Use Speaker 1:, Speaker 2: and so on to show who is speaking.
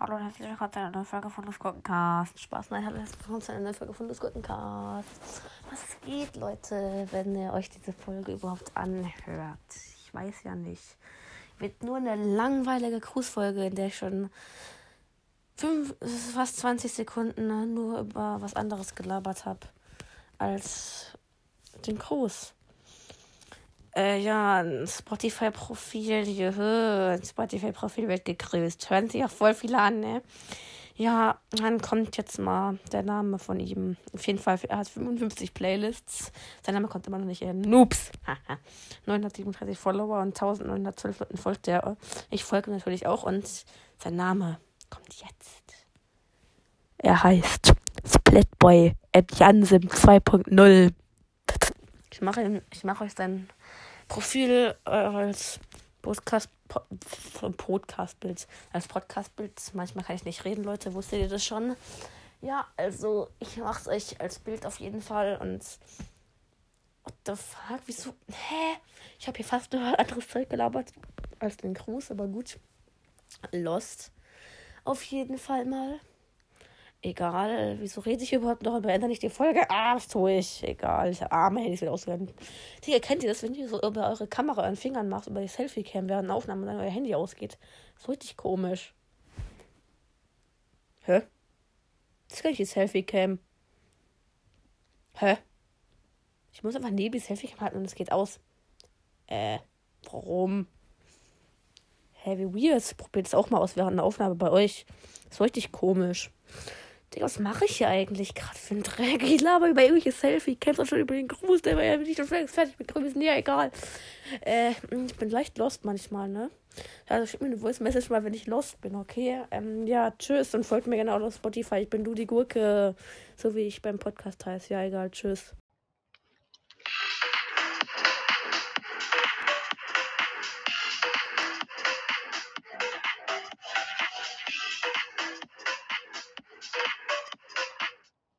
Speaker 1: Hallo und herzlich willkommen zu einer neuen Folge von Los Gurkencast. Spaß, nein, hallo und herzlich willkommen zu einer neuen Folge von Los Gurkencast. Was geht, Leute, wenn ihr euch diese Folge überhaupt anhört? Ich weiß ja nicht. Wird nur eine langweilige Grußfolge, in der ich schon fünf, fast 20 Sekunden ne, nur über was anderes gelabert habe als den Gruß. Äh, ja, ein Spotify-Profil, ein Spotify-Profil wird gegrüßt. Hören sich auch voll viele an, ne? Ja, dann kommt jetzt mal der Name von ihm. Auf jeden Fall, er hat 55 Playlists. Sein Name kommt immer noch nicht in. Noobs. 937 Follower und 1912 Leuten folgt er. Ich folge natürlich auch und sein Name kommt jetzt. Er heißt Splatboy at Jansim 2.0. Ich mache, ich mache euch sein Profil äh, als Podcast, po, Podcastbild, als Podcastbild. Manchmal kann ich nicht reden, Leute. Wusstet ihr das schon? Ja, also ich mache es euch als Bild auf jeden Fall und what the fuck, wieso? Hä? Ich habe hier fast nur anderes Zeug gelabert als den Gruß, aber gut. Lost. Auf jeden Fall mal. Egal, wieso rede ich überhaupt noch und beende nicht die Folge? Ah, was tue ich? Egal, ich habe arme Handys wieder ausgegangen. Digga, kennt ihr das, wenn ihr so über eure Kamera euren Fingern macht, über die Selfie-Cam während der Aufnahme und dann euer Handy ausgeht? Das ist richtig komisch. Hä? Das ist gar nicht die Selfie-Cam. Hä? Ich muss einfach neben die Selfie-Cam halten und es geht aus. Äh, warum? Hä, wie weird. Probiert es auch mal aus während der Aufnahme bei euch. Das ist richtig komisch. Digga, was mache ich hier eigentlich gerade für einen Dreck? Ich laber über irgendwelche Selfie. Kennst du schon über den Gruß, der war ja nicht fertig mit Grüßen. Ja, egal. Äh, ich bin leicht lost manchmal, ne? Also schick mir eine Voice Message mal, wenn ich lost bin, okay? Ähm, ja, tschüss und folgt mir gerne auch auf Spotify. Ich bin du die Gurke, so wie ich beim Podcast heiße. Ja, egal, tschüss.